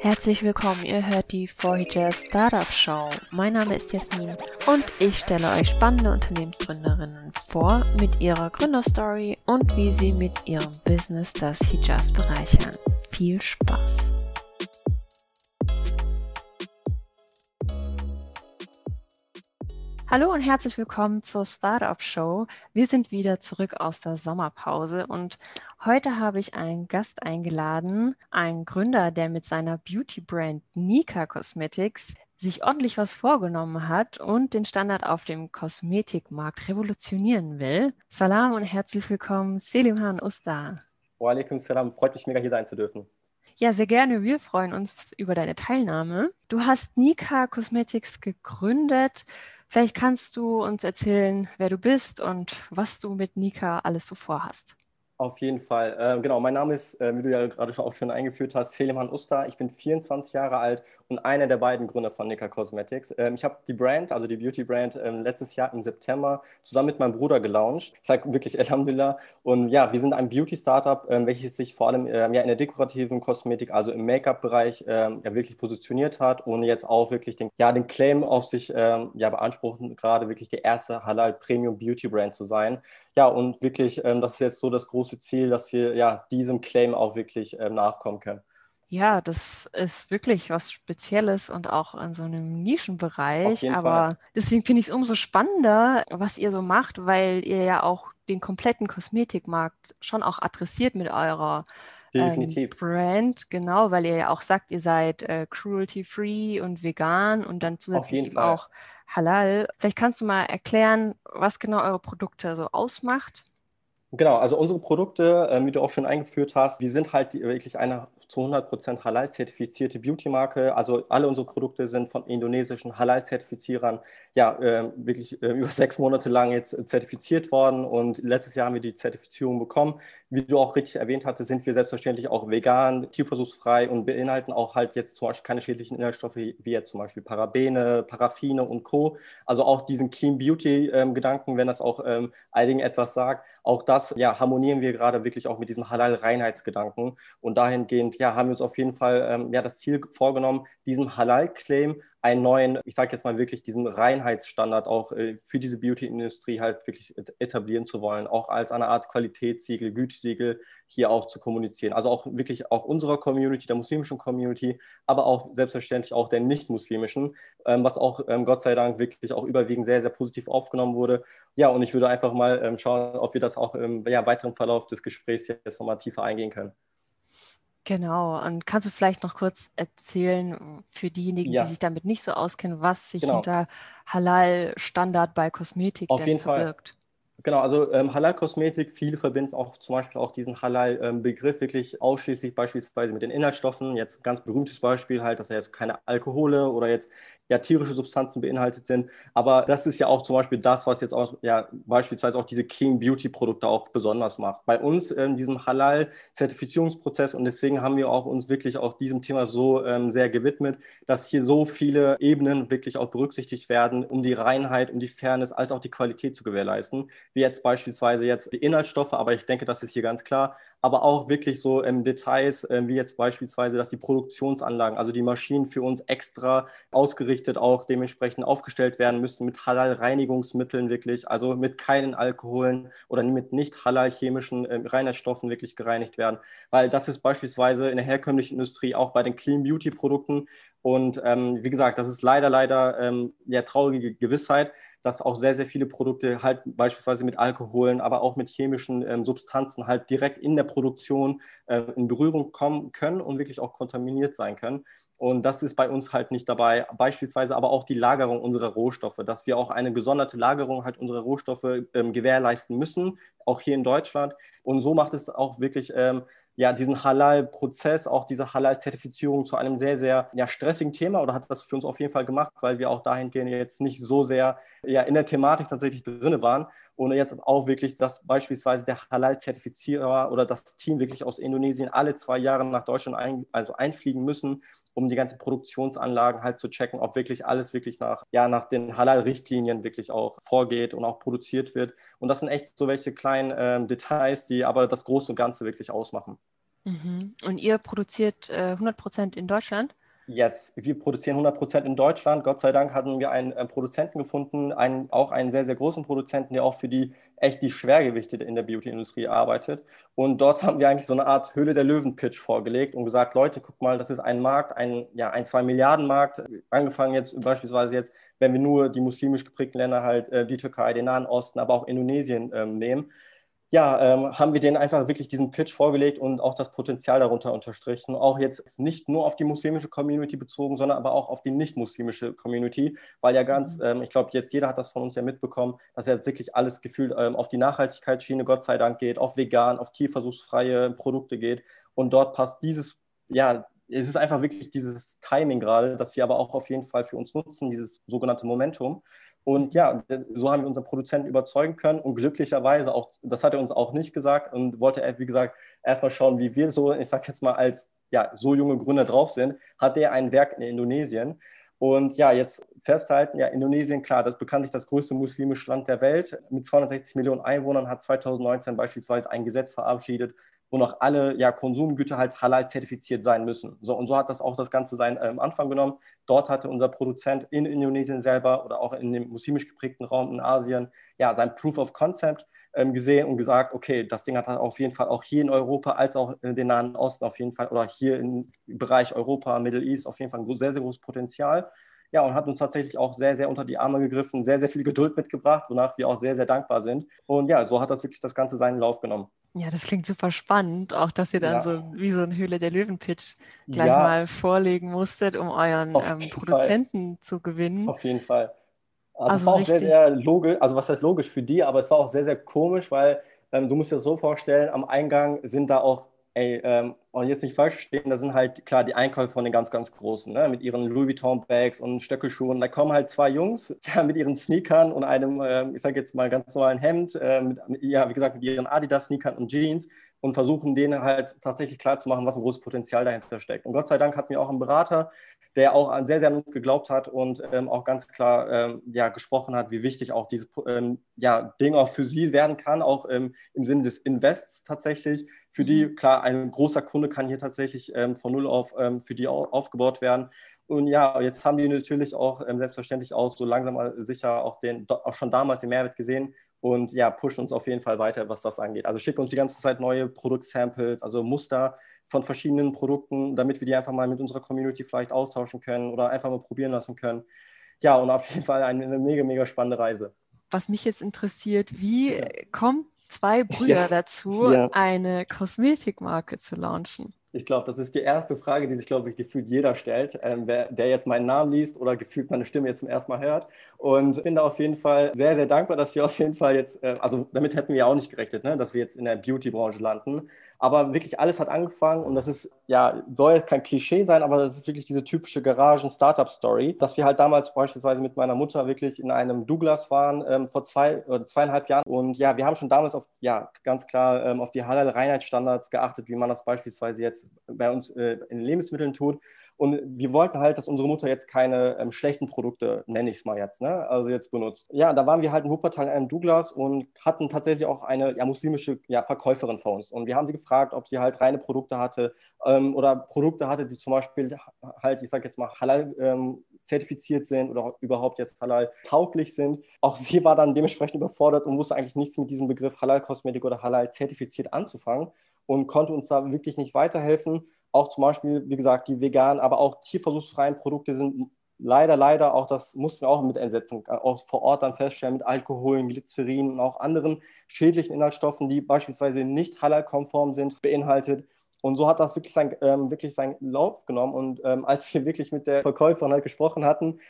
Herzlich willkommen, ihr hört die 4 Startup Show. Mein Name ist Jasmin und ich stelle euch spannende Unternehmensgründerinnen vor mit ihrer Gründerstory und wie sie mit ihrem Business das Hijaz bereichern. Viel Spaß! Hallo und herzlich willkommen zur Startup Show. Wir sind wieder zurück aus der Sommerpause und heute habe ich einen Gast eingeladen, einen Gründer, der mit seiner Beauty-Brand Nika Cosmetics sich ordentlich was vorgenommen hat und den Standard auf dem Kosmetikmarkt revolutionieren will. Salam und herzlich willkommen, Selimhan Usta. Wa alaikum salam, freut mich mega hier sein zu dürfen. Ja, sehr gerne. Wir freuen uns über deine Teilnahme. Du hast Nika Cosmetics gegründet. Vielleicht kannst du uns erzählen, wer du bist und was du mit Nika alles so vorhast. Auf jeden Fall. Äh, genau, mein Name ist, äh, wie du ja gerade auch schon eingeführt hast, Selimhan Usta. Ich bin 24 Jahre alt und einer der beiden Gründer von Nika Cosmetics. Ähm, ich habe die Brand, also die Beauty Brand, ähm, letztes Jahr im September zusammen mit meinem Bruder gelauncht. Ich sage wirklich Alhamdulillah. Und ja, wir sind ein Beauty-Startup, ähm, welches sich vor allem ähm, ja, in der dekorativen Kosmetik, also im Make-up-Bereich, ähm, ja, wirklich positioniert hat und jetzt auch wirklich den, ja, den Claim auf sich ähm, ja, beanspruchen, gerade wirklich die erste Halal Premium Beauty Brand zu sein. Ja, und wirklich, das ist jetzt so das große Ziel, dass wir ja diesem Claim auch wirklich äh, nachkommen können. Ja, das ist wirklich was Spezielles und auch in so einem Nischenbereich. Aber Fall. deswegen finde ich es umso spannender, was ihr so macht, weil ihr ja auch den kompletten Kosmetikmarkt schon auch adressiert mit eurer ähm, Brand, genau, weil ihr ja auch sagt, ihr seid äh, cruelty-free und vegan und dann zusätzlich eben auch halal. Vielleicht kannst du mal erklären, was genau eure Produkte so ausmacht. Genau, also unsere Produkte, äh, wie du auch schon eingeführt hast, wir sind halt die, wirklich eine zu 100% Halal-zertifizierte Beauty-Marke. Also alle unsere Produkte sind von indonesischen Halal-Zertifizierern ja äh, wirklich äh, über sechs Monate lang jetzt zertifiziert worden und letztes Jahr haben wir die Zertifizierung bekommen. Wie du auch richtig erwähnt hattest, sind wir selbstverständlich auch vegan, tierversuchsfrei und beinhalten auch halt jetzt zum Beispiel keine schädlichen Inhaltsstoffe wie jetzt zum Beispiel Parabene, Paraffine und Co. Also auch diesen Clean Beauty-Gedanken, ähm, wenn das auch ähm, einigen etwas sagt, auch das ja, harmonieren wir gerade wirklich auch mit diesem Halal-Reinheitsgedanken. Und dahingehend ja, haben wir uns auf jeden Fall ähm, ja, das Ziel vorgenommen, diesem Halal-Claim einen neuen, ich sage jetzt mal wirklich diesen Reinheitsstandard auch äh, für diese Beauty-Industrie halt wirklich etablieren zu wollen, auch als eine Art Qualitätssiegel, Gütesiegel hier auch zu kommunizieren. Also auch wirklich auch unserer Community, der muslimischen Community, aber auch selbstverständlich auch der nicht-muslimischen, ähm, was auch ähm, Gott sei Dank wirklich auch überwiegend sehr, sehr positiv aufgenommen wurde. Ja, und ich würde einfach mal ähm, schauen, ob wir das auch im ja, weiteren Verlauf des Gesprächs jetzt nochmal tiefer eingehen können. Genau. Und kannst du vielleicht noch kurz erzählen für diejenigen, ja. die sich damit nicht so auskennen, was sich genau. hinter Halal-Standard bei Kosmetik Auf jeden verbirgt? Fall. Genau, also ähm, Halal-Kosmetik, viele verbinden auch zum Beispiel auch diesen Halal-Begriff ähm, wirklich ausschließlich beispielsweise mit den Inhaltsstoffen. Jetzt ein ganz berühmtes Beispiel halt, dass er jetzt keine Alkohole oder jetzt ja tierische Substanzen beinhaltet sind. Aber das ist ja auch zum Beispiel das, was jetzt auch ja beispielsweise auch diese Clean Beauty Produkte auch besonders macht. Bei uns in diesem Halal-Zertifizierungsprozess und deswegen haben wir auch uns wirklich auch diesem Thema so ähm, sehr gewidmet, dass hier so viele Ebenen wirklich auch berücksichtigt werden, um die Reinheit, um die Fairness als auch die Qualität zu gewährleisten. Wie jetzt beispielsweise jetzt die Inhaltsstoffe, aber ich denke, das ist hier ganz klar aber auch wirklich so ähm, Details, äh, wie jetzt beispielsweise, dass die Produktionsanlagen, also die Maschinen für uns extra ausgerichtet auch dementsprechend aufgestellt werden müssen mit Halal-Reinigungsmitteln wirklich, also mit keinen Alkoholen oder mit nicht Halal-chemischen äh, Reinheitsstoffen wirklich gereinigt werden, weil das ist beispielsweise in der herkömmlichen Industrie auch bei den Clean Beauty Produkten und ähm, wie gesagt, das ist leider, leider ähm, ja, traurige Gewissheit, dass auch sehr, sehr viele Produkte halt beispielsweise mit Alkoholen, aber auch mit chemischen ähm, Substanzen halt direkt in der Produktion äh, in Berührung kommen können und wirklich auch kontaminiert sein können. Und das ist bei uns halt nicht dabei. Beispielsweise aber auch die Lagerung unserer Rohstoffe, dass wir auch eine gesonderte Lagerung halt unserer Rohstoffe ähm, gewährleisten müssen, auch hier in Deutschland. Und so macht es auch wirklich ähm, ja, diesen Halal-Prozess, auch diese Halal-Zertifizierung zu einem sehr, sehr ja, stressigen Thema oder hat das für uns auf jeden Fall gemacht, weil wir auch dahingehend jetzt nicht so sehr ja, in der Thematik tatsächlich drin waren und jetzt auch wirklich, dass beispielsweise der Halal-Zertifizierer oder das Team wirklich aus Indonesien alle zwei Jahre nach Deutschland ein, also einfliegen müssen, um die ganzen Produktionsanlagen halt zu checken, ob wirklich alles wirklich nach, ja, nach den Halal-Richtlinien wirklich auch vorgeht und auch produziert wird. Und das sind echt so welche kleinen ähm, Details, die aber das Große und Ganze wirklich ausmachen. Mhm. Und ihr produziert äh, 100% in Deutschland? Yes, wir produzieren 100% in Deutschland. Gott sei Dank hatten wir einen äh, Produzenten gefunden, einen, auch einen sehr, sehr großen Produzenten, der auch für die echt die Schwergewichte in der Beauty-Industrie arbeitet. Und dort haben wir eigentlich so eine Art Höhle der Löwen-Pitch vorgelegt und gesagt, Leute, guck mal, das ist ein Markt, ein, ja, ein 2 Milliarden Markt. Angefangen jetzt beispielsweise jetzt, wenn wir nur die muslimisch geprägten Länder halt, äh, die Türkei, den Nahen Osten, aber auch Indonesien ähm, nehmen ja, ähm, haben wir denen einfach wirklich diesen Pitch vorgelegt und auch das Potenzial darunter unterstrichen. Auch jetzt nicht nur auf die muslimische Community bezogen, sondern aber auch auf die nicht-muslimische Community, weil ja ganz, mhm. ähm, ich glaube, jetzt jeder hat das von uns ja mitbekommen, dass ja wirklich alles gefühlt ähm, auf die Nachhaltigkeitsschiene, Gott sei Dank, geht, auf vegan, auf tierversuchsfreie Produkte geht. Und dort passt dieses, ja, es ist einfach wirklich dieses Timing gerade, das wir aber auch auf jeden Fall für uns nutzen, dieses sogenannte Momentum. Und ja, so haben wir unseren Produzenten überzeugen können und glücklicherweise auch, das hat er uns auch nicht gesagt und wollte, wie gesagt, erstmal schauen, wie wir so, ich sag jetzt mal, als ja, so junge Gründer drauf sind, hat er ein Werk in Indonesien. Und ja, jetzt festhalten, ja, Indonesien, klar, das bekanntlich das größte muslimische Land der Welt mit 260 Millionen Einwohnern, hat 2019 beispielsweise ein Gesetz verabschiedet, wo noch alle ja, Konsumgüter halt halal zertifiziert sein müssen. So, und so hat das auch das Ganze seinen ähm, Anfang genommen. Dort hatte unser Produzent in Indonesien selber oder auch in dem muslimisch geprägten Raum in Asien ja sein Proof of Concept ähm, gesehen und gesagt, okay, das Ding hat auf jeden Fall auch hier in Europa als auch in den Nahen Osten auf jeden Fall oder hier im Bereich Europa, Middle East auf jeden Fall ein sehr, sehr großes Potenzial. Ja, und hat uns tatsächlich auch sehr, sehr unter die Arme gegriffen, sehr, sehr viel Geduld mitgebracht, wonach wir auch sehr, sehr dankbar sind. Und ja, so hat das wirklich das Ganze seinen Lauf genommen. Ja, das klingt super spannend, auch dass ihr dann ja. so wie so ein Höhle der Löwen-Pitch gleich ja. mal vorlegen musstet, um euren ähm, Produzenten Fall. zu gewinnen. Auf jeden Fall. Also, also es war auch sehr, sehr logisch, also was heißt logisch für die, aber es war auch sehr, sehr komisch, weil ähm, du musst dir das so vorstellen, am Eingang sind da auch ey, ähm, und jetzt nicht falsch verstehen, da sind halt klar die Einkäufe von den ganz, ganz Großen, ne? mit ihren Louis Vuitton-Bags und Stöckelschuhen. Da kommen halt zwei Jungs ja, mit ihren Sneakern und einem, äh, ich sage jetzt mal ganz normalen Hemd, äh, mit, ja, wie gesagt, mit ihren Adidas-Sneakern und Jeans und versuchen denen halt tatsächlich klarzumachen, was ein großes Potenzial dahinter steckt. Und Gott sei Dank hat mir auch ein Berater, der auch sehr, sehr an uns geglaubt hat und ähm, auch ganz klar ähm, ja, gesprochen hat, wie wichtig auch dieses ähm, ja, Ding auch für sie werden kann, auch ähm, im Sinne des Invests tatsächlich. Für die, mhm. klar, ein großer Kunde kann hier tatsächlich ähm, von null auf ähm, für die aufgebaut werden. Und ja, jetzt haben die natürlich auch selbstverständlich auch so langsam sicher auch, den, auch schon damals den Mehrwert gesehen und ja, pushen uns auf jeden Fall weiter, was das angeht. Also schicken uns die ganze Zeit neue Produktsamples, also Muster von verschiedenen Produkten, damit wir die einfach mal mit unserer Community vielleicht austauschen können oder einfach mal probieren lassen können. Ja, und auf jeden Fall eine, eine mega, mega spannende Reise. Was mich jetzt interessiert, wie ja. kommen zwei Brüder ja. dazu, ja. eine Kosmetikmarke zu launchen? Ich glaube, das ist die erste Frage, die sich, glaube ich, gefühlt jeder stellt, ähm, wer, der jetzt meinen Namen liest oder gefühlt meine Stimme jetzt zum ersten Mal hört. Und bin da auf jeden Fall sehr, sehr dankbar, dass wir auf jeden Fall jetzt, äh, also damit hätten wir auch nicht gerechnet, ne, dass wir jetzt in der Beauty-Branche landen. Aber wirklich alles hat angefangen und das ist, ja, soll kein Klischee sein, aber das ist wirklich diese typische Garagen-Startup-Story, dass wir halt damals beispielsweise mit meiner Mutter wirklich in einem Douglas waren ähm, vor zwei oder zweieinhalb Jahren. Und ja, wir haben schon damals auf, ja, ganz klar ähm, auf die Halal-Reinheitsstandards geachtet, wie man das beispielsweise jetzt bei uns äh, in Lebensmitteln tut. Und wir wollten halt, dass unsere Mutter jetzt keine ähm, schlechten Produkte, nenne ich es mal jetzt, ne? also jetzt benutzt. Ja, da waren wir halt in Wuppertal in einem Douglas und hatten tatsächlich auch eine ja, muslimische ja, Verkäuferin vor uns. Und wir haben sie gefragt, ob sie halt reine Produkte hatte ähm, oder Produkte hatte, die zum Beispiel halt, ich sage jetzt mal, halal ähm, zertifiziert sind oder überhaupt jetzt halal tauglich sind. Auch sie war dann dementsprechend überfordert und wusste eigentlich nichts mit diesem Begriff Halal-Kosmetik oder halal zertifiziert anzufangen und konnte uns da wirklich nicht weiterhelfen auch zum Beispiel, wie gesagt, die veganen, aber auch tierversuchsfreien Produkte sind leider, leider auch, das mussten wir auch mit einsetzen, auch vor Ort dann feststellen, mit Alkohol, Glycerin und auch anderen schädlichen Inhaltsstoffen, die beispielsweise nicht halal-konform sind, beinhaltet. Und so hat das wirklich, sein, ähm, wirklich seinen Lauf genommen. Und ähm, als wir wirklich mit der Verkäuferin halt gesprochen hatten,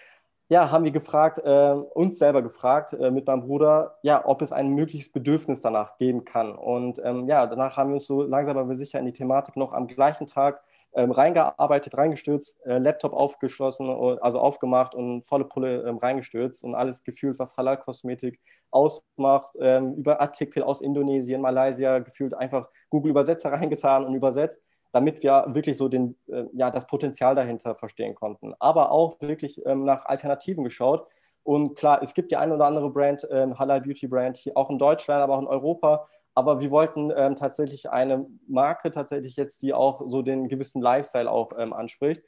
ja, haben wir gefragt, äh, uns selber gefragt äh, mit meinem Bruder, ja, ob es ein mögliches Bedürfnis danach geben kann. Und ähm, ja, danach haben wir uns so langsam aber sicher in die Thematik noch am gleichen Tag ähm, reingearbeitet, reingestürzt, äh, Laptop aufgeschlossen, also aufgemacht und volle Pulle ähm, reingestürzt und alles gefühlt, was Halal-Kosmetik ausmacht, ähm, über Artikel aus Indonesien, Malaysia, gefühlt einfach Google-Übersetzer reingetan und übersetzt damit wir wirklich so den, äh, ja, das Potenzial dahinter verstehen konnten. Aber auch wirklich ähm, nach Alternativen geschaut. Und klar, es gibt die eine oder andere Brand, ähm, Halal Beauty Brand, hier auch in Deutschland, aber auch in Europa. aber wir wollten ähm, tatsächlich eine Marke tatsächlich jetzt, die auch so den gewissen Lifestyle auch ähm, anspricht.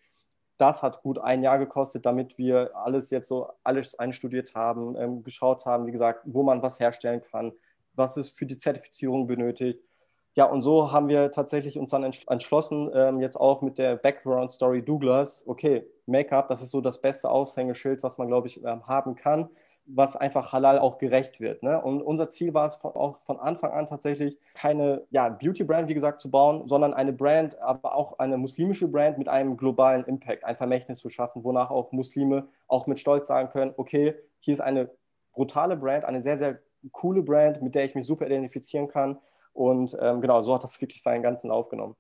Das hat gut ein Jahr gekostet, damit wir alles jetzt so alles einstudiert haben, ähm, geschaut haben, wie gesagt, wo man was herstellen kann, was es für die Zertifizierung benötigt. Ja, und so haben wir tatsächlich uns dann entschlossen, ähm, jetzt auch mit der Background Story Douglas, okay, Make-up, das ist so das beste Aushängeschild, was man, glaube ich, ähm, haben kann was einfach halal auch gerecht wird. Ne? Und unser Ziel war es von, auch von Anfang an tatsächlich, keine ja, Beauty-Brand, wie gesagt, zu bauen, sondern eine Brand, aber auch eine muslimische Brand mit einem globalen Impact, ein Vermächtnis zu schaffen, wonach auch Muslime auch mit Stolz sagen können, okay, hier ist eine brutale Brand, eine sehr, sehr coole Brand, mit der ich mich super identifizieren kann. Und ähm, genau, so hat das wirklich seinen ganzen aufgenommen.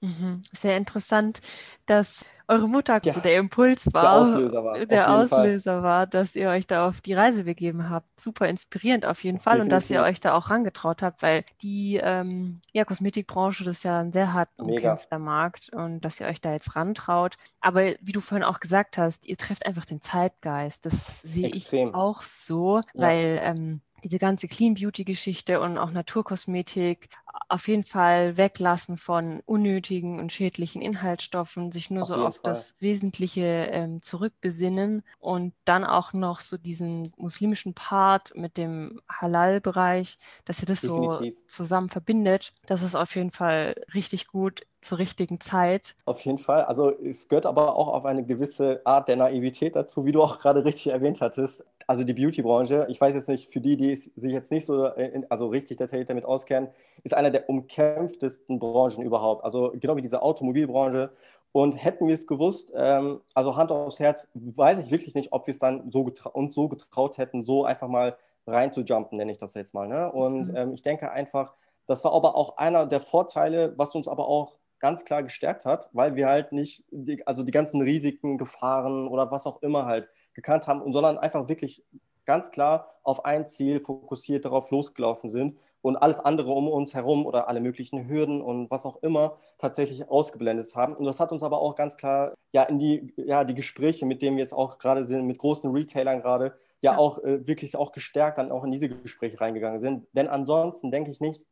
Mhm. Sehr interessant, dass eure Mutter ja, so der Impuls war, der Auslöser war, der Auslöser war, dass ihr euch da auf die Reise begeben habt. Super inspirierend auf jeden Fall Definitiv. und dass ihr euch da auch rangetraut habt, weil die ähm, ja, Kosmetikbranche das ist ja ein sehr hart umkämpfter. Markt und dass ihr euch da jetzt rantraut. Aber wie du vorhin auch gesagt hast, ihr trefft einfach den Zeitgeist. Das sehe ich auch so, ja. weil ähm, diese ganze Clean Beauty Geschichte und auch Naturkosmetik auf jeden Fall weglassen von unnötigen und schädlichen Inhaltsstoffen, sich nur auf so auf Fall. das Wesentliche ähm, zurückbesinnen und dann auch noch so diesen muslimischen Part mit dem Halal-Bereich, dass ihr das Definitiv. so zusammen verbindet. Das ist auf jeden Fall richtig gut zur richtigen Zeit. Auf jeden Fall. Also es gehört aber auch auf eine gewisse Art der Naivität dazu, wie du auch gerade richtig erwähnt hattest. Also die Beauty-Branche, ich weiß jetzt nicht, für die, die sich jetzt nicht so, in, also richtig detailliert damit auskennen, ist einer der umkämpftesten Branchen überhaupt. Also genau wie diese Automobilbranche. Und hätten wir es gewusst, ähm, also Hand aufs Herz, weiß ich wirklich nicht, ob wir es dann so uns so getraut hätten, so einfach mal reinzujumpen, nenne ich das jetzt mal. Ne? Und mhm. ähm, ich denke einfach, das war aber auch einer der Vorteile, was uns aber auch ganz klar gestärkt hat, weil wir halt nicht, die, also die ganzen Risiken, Gefahren oder was auch immer halt gekannt haben, sondern einfach wirklich ganz klar auf ein Ziel fokussiert darauf losgelaufen sind und alles andere um uns herum oder alle möglichen Hürden und was auch immer tatsächlich ausgeblendet haben. Und das hat uns aber auch ganz klar ja in die, ja, die Gespräche, mit denen wir jetzt auch gerade sind, mit großen Retailern gerade, ja, ja, auch äh, wirklich auch gestärkt dann auch in diese Gespräche reingegangen sind. Denn ansonsten denke ich nicht,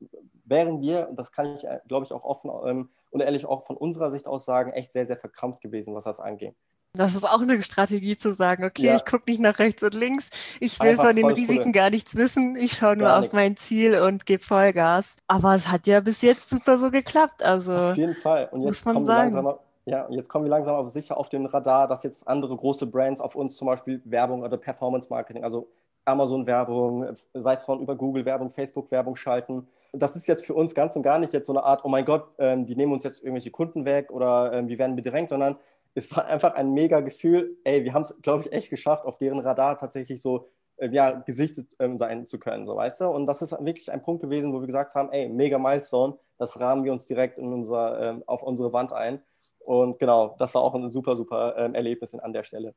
wären wir, und das kann ich, äh, glaube ich, auch offen ähm, und ehrlich auch von unserer Sicht aus sagen, echt sehr, sehr verkrampft gewesen, was das angeht. Das ist auch eine Strategie zu sagen, okay, ja. ich gucke nicht nach rechts und links, ich will Einfach von den Risiken cool. gar nichts wissen, ich schaue nur gar auf nichts. mein Ziel und gebe Vollgas. Aber es hat ja bis jetzt super so geklappt. Also auf jeden Fall. Und jetzt sagen. Langsam, ja, jetzt kommen wir langsam aber sicher auf den Radar, dass jetzt andere große Brands auf uns zum Beispiel Werbung oder Performance Marketing, also Amazon-Werbung, sei es von über Google-Werbung, Facebook-Werbung schalten. Das ist jetzt für uns ganz und gar nicht jetzt so eine Art, oh mein Gott, ähm, die nehmen uns jetzt irgendwelche Kunden weg oder ähm, wir werden bedrängt, sondern es war einfach ein mega Gefühl, ey, wir haben es, glaube ich, echt geschafft, auf deren Radar tatsächlich so äh, ja, gesichtet ähm, sein zu können, so weißt du. Und das ist wirklich ein Punkt gewesen, wo wir gesagt haben, ey, mega Milestone, das rahmen wir uns direkt in unser, ähm, auf unsere Wand ein. Und genau, das war auch ein super, super ähm, Erlebnis an der Stelle.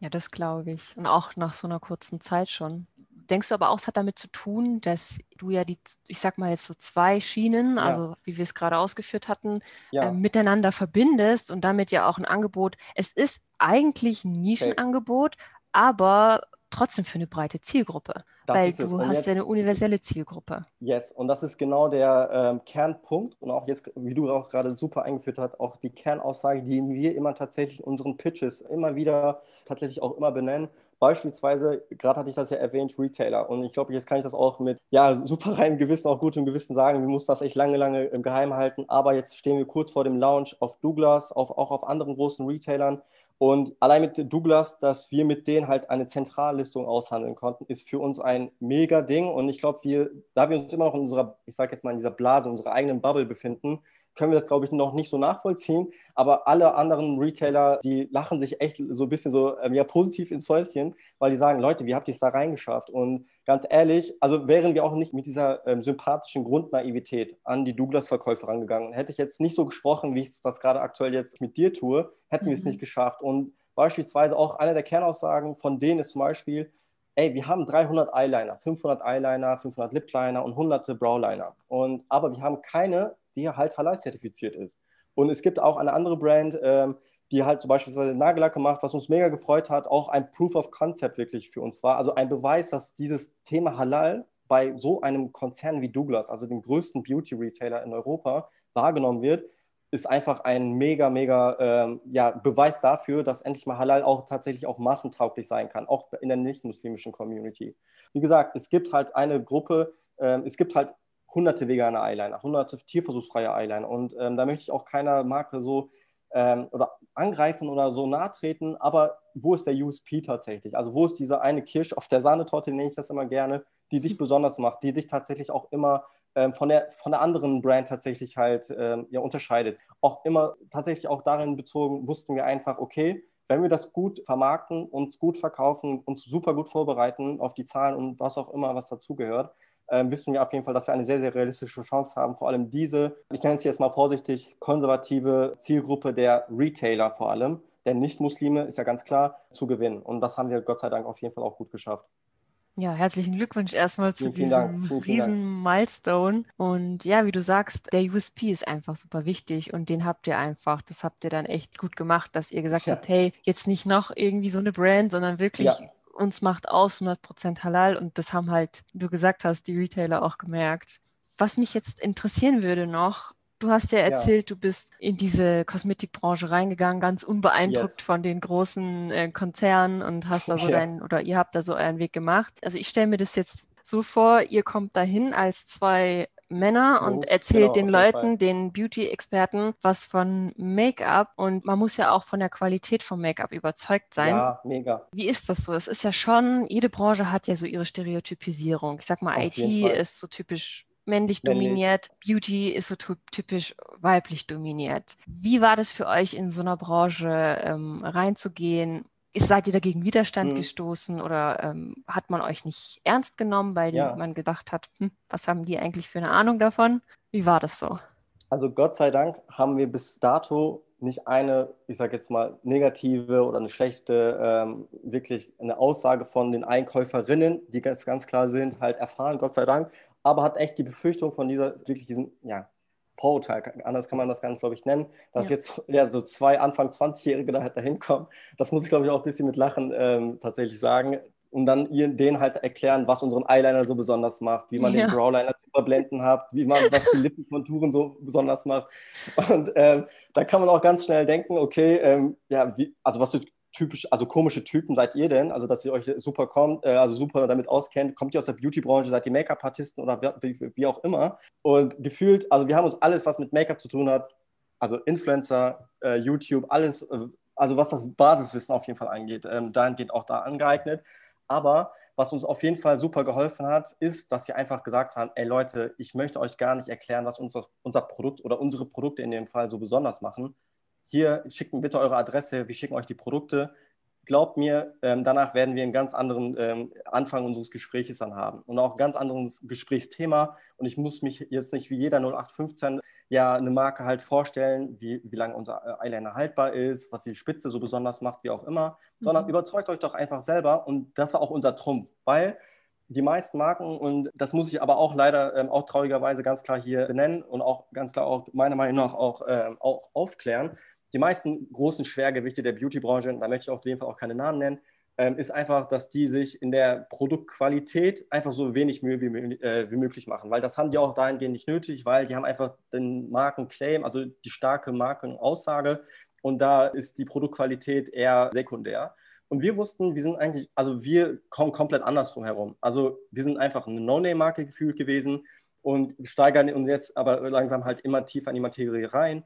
Ja, das glaube ich. Und auch nach so einer kurzen Zeit schon. Denkst du aber auch, es hat damit zu tun, dass du ja die, ich sag mal jetzt so zwei Schienen, ja. also wie wir es gerade ausgeführt hatten, ja. äh, miteinander verbindest und damit ja auch ein Angebot. Es ist eigentlich ein Nischenangebot, okay. aber trotzdem für eine breite Zielgruppe, das weil du hast jetzt, ja eine universelle Zielgruppe. Yes, und das ist genau der ähm, Kernpunkt und auch jetzt, wie du auch gerade super eingeführt hast, auch die Kernaussage, die wir immer tatsächlich in unseren Pitches immer wieder tatsächlich auch immer benennen. Beispielsweise, gerade hatte ich das ja erwähnt, Retailer. Und ich glaube, jetzt kann ich das auch mit ja, super reinem Gewissen, auch gutem Gewissen sagen. Wir mussten das echt lange, lange im Geheim halten. Aber jetzt stehen wir kurz vor dem Launch auf Douglas, auf, auch auf anderen großen Retailern. Und allein mit Douglas, dass wir mit denen halt eine Zentrallistung aushandeln konnten, ist für uns ein mega Ding. Und ich glaube, wir, da wir uns immer noch in unserer, ich sage jetzt mal, in dieser Blase, unserer eigenen Bubble befinden, können wir das, glaube ich, noch nicht so nachvollziehen. Aber alle anderen Retailer, die lachen sich echt so ein bisschen so ähm, ja, positiv ins Häuschen, weil die sagen, Leute, wie habt ihr es da reingeschafft? Und ganz ehrlich, also wären wir auch nicht mit dieser ähm, sympathischen Grundnaivität an die Douglas-Verkäufer rangegangen, hätte ich jetzt nicht so gesprochen, wie ich das gerade aktuell jetzt mit dir tue, hätten mhm. wir es nicht geschafft. Und beispielsweise auch eine der Kernaussagen von denen ist zum Beispiel, ey, wir haben 300 Eyeliner, 500 Eyeliner, 500 Lipliner und hunderte Browliner. Und, aber wir haben keine die halt halal zertifiziert ist. Und es gibt auch eine andere Brand, ähm, die halt zum Beispiel Nagellack gemacht, was uns mega gefreut hat, auch ein Proof of Concept wirklich für uns war. Also ein Beweis, dass dieses Thema Halal bei so einem Konzern wie Douglas, also dem größten Beauty-Retailer in Europa, wahrgenommen wird, ist einfach ein mega, mega ähm, ja, Beweis dafür, dass endlich mal Halal auch tatsächlich auch massentauglich sein kann, auch in der nicht-muslimischen Community. Wie gesagt, es gibt halt eine Gruppe, ähm, es gibt halt hunderte vegane Eyeliner, hunderte tierversuchsfreie Eyeliner und ähm, da möchte ich auch keiner Marke so ähm, oder angreifen oder so nahe treten, aber wo ist der USP tatsächlich? Also wo ist diese eine Kirsch auf der Sahnetorte, nenne ich das immer gerne, die dich besonders macht, die dich tatsächlich auch immer ähm, von, der, von der anderen Brand tatsächlich halt ähm, ja, unterscheidet. Auch immer tatsächlich auch darin bezogen, wussten wir einfach, okay, wenn wir das gut vermarkten, uns gut verkaufen, uns super gut vorbereiten auf die Zahlen und was auch immer, was dazugehört, wissen wir auf jeden Fall, dass wir eine sehr, sehr realistische Chance haben, vor allem diese, ich nenne es jetzt mal vorsichtig, konservative Zielgruppe der Retailer vor allem, der Nicht-Muslime, ist ja ganz klar, zu gewinnen. Und das haben wir Gott sei Dank auf jeden Fall auch gut geschafft. Ja, herzlichen Glückwunsch erstmal zu vielen diesem vielen, riesen Milestone. Und ja, wie du sagst, der USP ist einfach super wichtig und den habt ihr einfach, das habt ihr dann echt gut gemacht, dass ihr gesagt ja. habt, hey, jetzt nicht noch irgendwie so eine Brand, sondern wirklich ja. Uns macht aus 100% Halal und das haben halt, du gesagt hast, die Retailer auch gemerkt. Was mich jetzt interessieren würde noch, Du hast ja erzählt, ja. du bist in diese Kosmetikbranche reingegangen, ganz unbeeindruckt yes. von den großen äh, Konzernen und hast da so ja. deinen, oder ihr habt da so euren Weg gemacht. Also ich stelle mir das jetzt so vor, ihr kommt dahin als zwei Männer und Jungs, erzählt genau, den Leuten, den Beauty-Experten, was von Make-up und man muss ja auch von der Qualität vom Make-up überzeugt sein. Ja, mega. Wie ist das so? Es ist ja schon, jede Branche hat ja so ihre Stereotypisierung. Ich sag mal, Auf IT ist so typisch männlich dominiert, Beauty ist so typisch weiblich dominiert. Wie war das für euch in so einer Branche ähm, reinzugehen? Ist, seid ihr dagegen Widerstand hm. gestoßen oder ähm, hat man euch nicht ernst genommen, weil ja. man gedacht hat, hm, was haben die eigentlich für eine Ahnung davon? Wie war das so? Also Gott sei Dank haben wir bis dato nicht eine, ich sage jetzt mal, negative oder eine schlechte, ähm, wirklich eine Aussage von den Einkäuferinnen, die ganz, ganz klar sind, halt erfahren, Gott sei Dank aber hat echt die Befürchtung von dieser, wirklich diesen, ja, Vorurteil, anders kann man das nicht, glaube ich, nennen, dass ja. jetzt ja, so zwei Anfang 20-Jährige da, halt dahin kommen. Das muss ich, glaube ich, auch ein bisschen mit Lachen ähm, tatsächlich sagen. Und dann denen halt erklären, was unseren Eyeliner so besonders macht, wie man ja. den Browliner zu überblenden hat, wie man, was die Lippenkonturen so besonders macht. Und ähm, da kann man auch ganz schnell denken, okay, ähm, ja, wie, also was du typisch, also komische Typen seid ihr denn? Also, dass ihr euch super kommt, äh, also super damit auskennt. Kommt ihr aus der Beauty-Branche, seid ihr Make-up-Artisten oder wie, wie, auch immer? Und gefühlt, also wir haben uns alles, was mit Make-up zu tun hat, also Influencer, äh, YouTube, alles, äh, also was das Basiswissen auf jeden Fall angeht, ähm, dahingehend auch da angeeignet. Aber was uns auf jeden Fall super geholfen hat, ist, dass sie einfach gesagt haben, ey Leute, ich möchte euch gar nicht erklären, was unser, unser Produkt oder unsere Produkte in dem Fall so besonders machen, hier schickt mir bitte eure Adresse, wir schicken euch die Produkte. Glaubt mir, ähm, danach werden wir einen ganz anderen ähm, Anfang unseres Gesprächs dann haben und auch ein ganz anderes Gesprächsthema. Und ich muss mich jetzt nicht wie jeder 0815 ja eine Marke halt vorstellen, wie, wie lange unser Eyeliner haltbar ist, was die Spitze so besonders macht, wie auch immer, mhm. sondern überzeugt euch doch einfach selber. Und das war auch unser Trumpf, weil die meisten Marken, und das muss ich aber auch leider ähm, auch traurigerweise ganz klar hier benennen und auch ganz klar auch meiner Meinung nach auch, ähm, auch aufklären, die meisten großen Schwergewichte der Beauty-Branche, da möchte ich auf jeden Fall auch keine Namen nennen, ähm, ist einfach, dass die sich in der Produktqualität einfach so wenig Mühe wie, äh, wie, möglich machen, weil das haben die auch dahingehend nicht nötig, weil die haben einfach den Markenclaim, also die starke Markenaussage und da ist die Produktqualität eher sekundär. Und wir wussten, wir sind eigentlich, also wir kommen komplett andersrum herum. Also wir sind einfach eine No-Name-Marke gefühlt gewesen und steigern uns jetzt aber langsam halt immer tiefer in die Materie rein.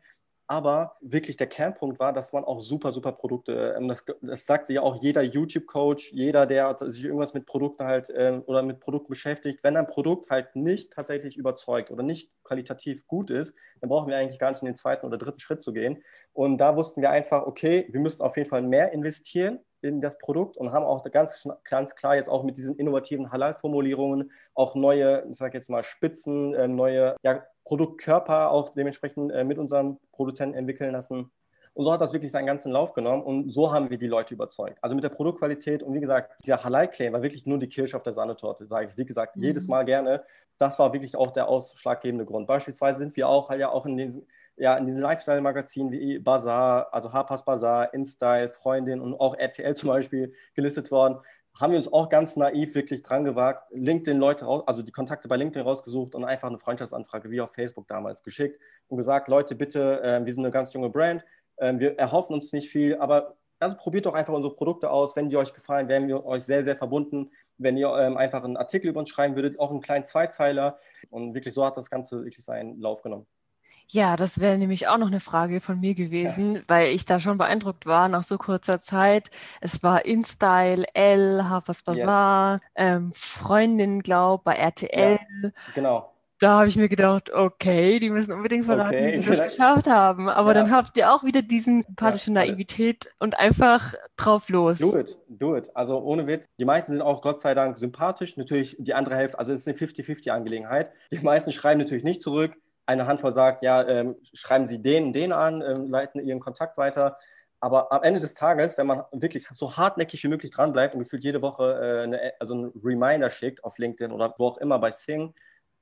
Aber wirklich der Kernpunkt war, dass man auch super, super Produkte, ähm, das, das sagte ja auch jeder YouTube-Coach, jeder, der sich irgendwas mit Produkten halt äh, oder mit Produkten beschäftigt, wenn ein Produkt halt nicht tatsächlich überzeugt oder nicht qualitativ gut ist, dann brauchen wir eigentlich gar nicht in den zweiten oder dritten Schritt zu gehen. Und da wussten wir einfach, okay, wir müssen auf jeden Fall mehr investieren in das Produkt und haben auch ganz, ganz klar jetzt auch mit diesen innovativen Halal-Formulierungen auch neue, ich sage jetzt mal Spitzen, äh, neue ja, Produktkörper auch dementsprechend äh, mit unseren Produzenten entwickeln lassen. Und so hat das wirklich seinen ganzen Lauf genommen und so haben wir die Leute überzeugt. Also mit der Produktqualität und wie gesagt, dieser Halal-Claim war wirklich nur die Kirsche auf der Sahnetorte, sage ich, wie gesagt, mhm. jedes Mal gerne. Das war wirklich auch der ausschlaggebende Grund. Beispielsweise sind wir auch ja auch in den ja, in diesen Lifestyle-Magazinen wie Bazaar, also Harper's Bazaar, InStyle, Freundin und auch RTL zum Beispiel gelistet worden. Haben wir uns auch ganz naiv wirklich dran gewagt, LinkedIn-Leute raus, also die Kontakte bei LinkedIn rausgesucht und einfach eine Freundschaftsanfrage wie auf Facebook damals geschickt und gesagt, Leute, bitte, äh, wir sind eine ganz junge Brand, äh, wir erhoffen uns nicht viel, aber also probiert doch einfach unsere Produkte aus. Wenn die euch gefallen, wären wir euch sehr, sehr verbunden. Wenn ihr ähm, einfach einen Artikel über uns schreiben würdet, auch einen kleinen Zweizeiler. Und wirklich so hat das Ganze wirklich seinen Lauf genommen. Ja, das wäre nämlich auch noch eine Frage von mir gewesen, ja. weil ich da schon beeindruckt war nach so kurzer Zeit. Es war InStyle, L, Harper's Bazaar, yes. ähm, Freundin, glaub, bei RTL. Ja, genau. Da habe ich mir gedacht, okay, die müssen unbedingt verraten, okay, wie sie das geschafft haben. Aber ja. dann habt ihr auch wieder diesen sympathischen Naivität und einfach drauf los. Do it, do it. Also ohne Witz. Die meisten sind auch Gott sei Dank sympathisch. Natürlich die andere Hälfte, also es ist eine 50-50-Angelegenheit. Die meisten schreiben natürlich nicht zurück eine Handvoll sagt, ja, ähm, schreiben Sie den den an, ähm, leiten Ihren Kontakt weiter. Aber am Ende des Tages, wenn man wirklich so hartnäckig wie möglich dranbleibt und gefühlt jede Woche äh, eine, also einen Reminder schickt auf LinkedIn oder wo auch immer bei Sing,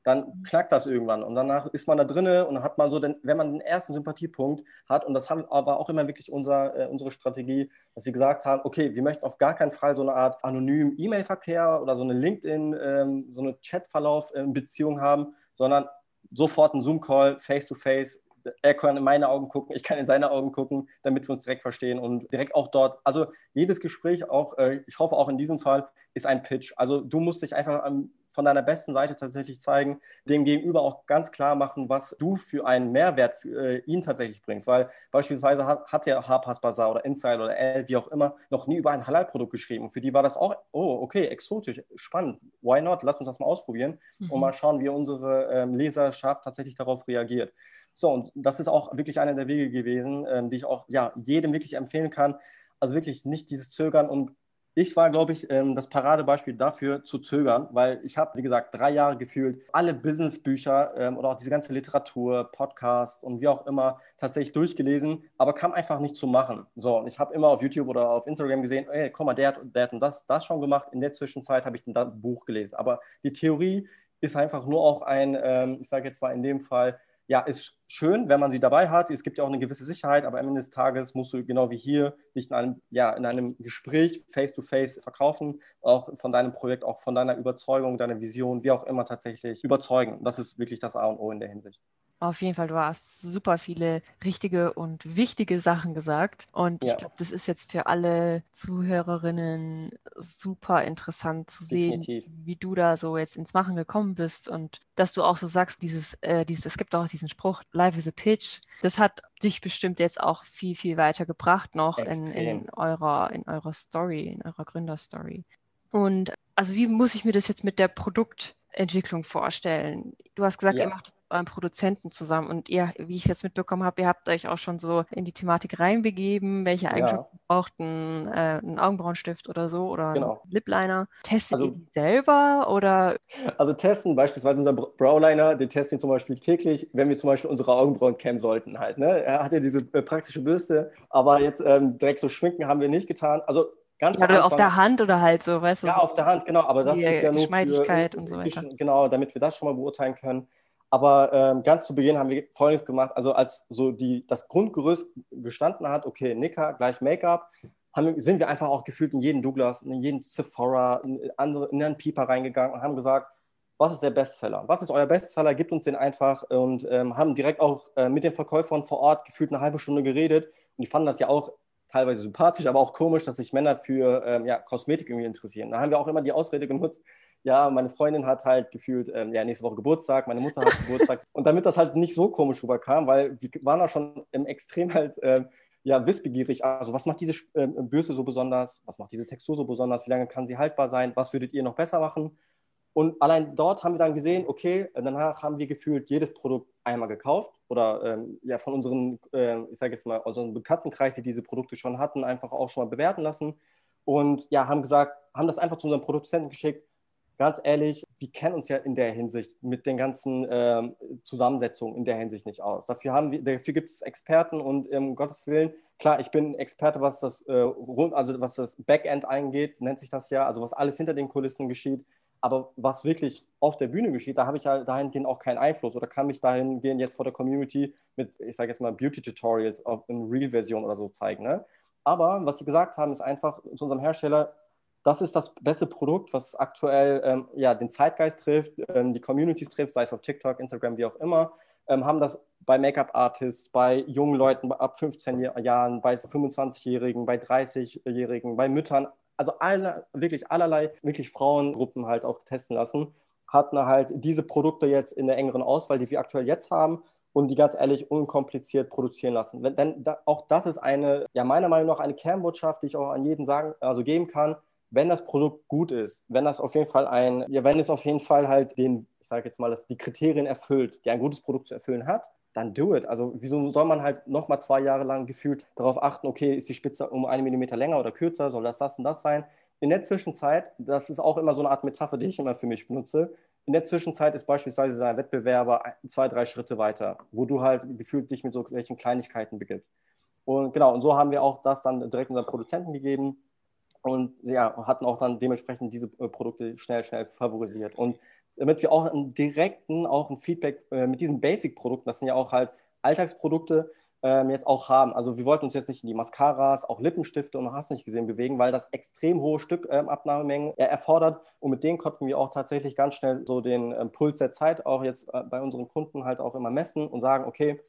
dann knackt das irgendwann und danach ist man da drinne und hat man so, den, wenn man den ersten Sympathiepunkt hat und das haben aber auch immer wirklich unser, äh, unsere Strategie, dass sie gesagt haben, okay, wir möchten auf gar keinen Fall so eine Art anonymen E-Mail-Verkehr oder so eine LinkedIn, ähm, so eine Chatverlauf in Beziehung haben, sondern sofort einen Zoom-Call, face-to-face. Er kann in meine Augen gucken, ich kann in seine Augen gucken, damit wir uns direkt verstehen und direkt auch dort. Also jedes Gespräch, auch äh, ich hoffe auch in diesem Fall, ist ein Pitch. Also du musst dich einfach am von deiner besten Seite tatsächlich zeigen, dem Gegenüber auch ganz klar machen, was du für einen Mehrwert für äh, ihn tatsächlich bringst. Weil beispielsweise hat, hat ja Harper's Bazaar oder Instyle oder L, wie auch immer, noch nie über ein Halal-Produkt geschrieben. Und für die war das auch, oh, okay, exotisch, spannend, why not? Lass uns das mal ausprobieren mhm. und mal schauen, wie unsere ähm, Leserschaft tatsächlich darauf reagiert. So, und das ist auch wirklich einer der Wege gewesen, ähm, die ich auch ja, jedem wirklich empfehlen kann. Also wirklich nicht dieses Zögern und ich war, glaube ich, ähm, das Paradebeispiel dafür zu zögern, weil ich habe, wie gesagt, drei Jahre gefühlt alle Businessbücher ähm, oder auch diese ganze Literatur, Podcast und wie auch immer tatsächlich durchgelesen, aber kam einfach nicht zu machen. So, und ich habe immer auf YouTube oder auf Instagram gesehen, ey, guck mal, der hat, der hat das, das schon gemacht. In der Zwischenzeit habe ich ein Buch gelesen. Aber die Theorie ist einfach nur auch ein, ähm, ich sage jetzt mal in dem Fall, ja, ist schön, wenn man sie dabei hat. Es gibt ja auch eine gewisse Sicherheit, aber am Ende des Tages musst du genau wie hier dich in einem, ja, in einem Gespräch face-to-face -face verkaufen, auch von deinem Projekt, auch von deiner Überzeugung, deiner Vision, wie auch immer tatsächlich überzeugen. Das ist wirklich das A und O in der Hinsicht. Auf jeden Fall, du hast super viele richtige und wichtige Sachen gesagt. Und ja. ich glaube, das ist jetzt für alle Zuhörerinnen super interessant zu sehen, Definitiv. wie du da so jetzt ins Machen gekommen bist und dass du auch so sagst, dieses, äh, dieses, es gibt auch diesen Spruch, Life is a Pitch. Das hat dich bestimmt jetzt auch viel, viel weiter gebracht noch in, in, eurer, in eurer Story, in eurer Gründerstory. Und also wie muss ich mir das jetzt mit der Produktentwicklung vorstellen? Du hast gesagt, ja. ihr macht euren Produzenten zusammen. Und ihr, wie ich es jetzt mitbekommen habe, ihr habt euch auch schon so in die Thematik reinbegeben, welche Eigenschaften ja. braucht ein, äh, ein, Augenbrauenstift oder so oder genau. ein Lipliner. Testet also, ihr die selber oder? Also testen beispielsweise unser Browliner, den testen wir zum Beispiel täglich, wenn wir zum Beispiel unsere Augenbrauen kämmen sollten halt. Ne? Er hat ja diese äh, praktische Bürste, aber jetzt ähm, direkt so schminken haben wir nicht getan. Also Ganz ja, auf der Hand oder halt so, weißt du? Ja, so auf der Hand, genau. Aber das ist ja nur Geschmeidigkeit für, und so weiter. Genau, damit wir das schon mal beurteilen können. Aber ähm, ganz zu Beginn haben wir Folgendes gemacht. Also als so die, das Grundgerüst gestanden hat, okay, Nicker gleich Make-up, sind wir einfach auch gefühlt in jeden Douglas, in jeden Sephora, in, andere, in einen Pieper reingegangen und haben gesagt, was ist der Bestseller? Was ist euer Bestseller? Gebt uns den einfach und ähm, haben direkt auch äh, mit den Verkäufern vor Ort gefühlt eine halbe Stunde geredet. Und die fanden das ja auch teilweise sympathisch, aber auch komisch, dass sich Männer für ähm, ja, Kosmetik irgendwie interessieren. Da haben wir auch immer die Ausrede genutzt, ja, meine Freundin hat halt gefühlt, ähm, ja, nächste Woche Geburtstag, meine Mutter hat Geburtstag. Und damit das halt nicht so komisch rüberkam, weil wir waren da schon im Extrem halt, äh, ja, wissbegierig. Also, was macht diese äh, Bürste so besonders? Was macht diese Textur so besonders? Wie lange kann sie haltbar sein? Was würdet ihr noch besser machen? Und allein dort haben wir dann gesehen, okay, danach haben wir gefühlt jedes Produkt einmal gekauft oder ähm, ja, von unseren, äh, ich sage jetzt mal, unseren Bekanntenkreis, die diese Produkte schon hatten, einfach auch schon mal bewerten lassen. Und ja, haben gesagt, haben das einfach zu unserem Produzenten geschickt, ganz ehrlich, wir kennen uns ja in der Hinsicht mit den ganzen ähm, Zusammensetzungen in der Hinsicht nicht aus. Dafür, dafür gibt es Experten und um Gottes Willen, klar, ich bin Experte, was das, äh, also was das Backend eingeht, nennt sich das ja, also was alles hinter den Kulissen geschieht. Aber was wirklich auf der Bühne geschieht, da habe ich ja dahingehend auch keinen Einfluss oder kann mich dahingehend jetzt vor der Community mit, ich sage jetzt mal, Beauty-Tutorials in Real-Version oder so zeigen. Ne? Aber was sie gesagt haben, ist einfach zu unserem Hersteller, das ist das beste Produkt, was aktuell ähm, ja, den Zeitgeist trifft, ähm, die Communities trifft, sei es auf TikTok, Instagram, wie auch immer, ähm, haben das bei Make-up-Artists, bei jungen Leuten ab 15 Jahren, bei 25-Jährigen, bei 30-Jährigen, bei Müttern, also alle, wirklich allerlei, wirklich Frauengruppen halt auch testen lassen, hatten halt diese Produkte jetzt in der engeren Auswahl, die wir aktuell jetzt haben und die ganz ehrlich unkompliziert produzieren lassen. Denn da, auch das ist eine, ja meiner Meinung nach eine Kernbotschaft, die ich auch an jeden sagen, also geben kann, wenn das Produkt gut ist, wenn das auf jeden Fall ein, ja, wenn es auf jeden Fall halt den, ich sage jetzt mal, dass die Kriterien erfüllt, die ein gutes Produkt zu erfüllen hat, dann do it. Also wieso soll man halt nochmal zwei Jahre lang gefühlt darauf achten, okay, ist die Spitze um einen Millimeter länger oder kürzer, soll das das und das sein? In der Zwischenzeit, das ist auch immer so eine Art Metapher, die ich immer für mich benutze, in der Zwischenzeit ist beispielsweise ein Wettbewerber zwei, drei Schritte weiter, wo du halt gefühlt dich mit so welchen Kleinigkeiten begibst. Und genau, und so haben wir auch das dann direkt unseren Produzenten gegeben und ja, hatten auch dann dementsprechend diese äh, Produkte schnell, schnell favorisiert. Und damit wir auch einen direkten, auch ein Feedback äh, mit diesen Basic-Produkten, das sind ja auch halt Alltagsprodukte, ähm, jetzt auch haben. Also wir wollten uns jetzt nicht in die Mascaras, auch Lippenstifte und hast nicht gesehen bewegen, weil das extrem hohe Stückabnahmemengen ähm, erfordert. Und mit denen konnten wir auch tatsächlich ganz schnell so den ähm, Puls der Zeit auch jetzt äh, bei unseren Kunden halt auch immer messen und sagen, okay,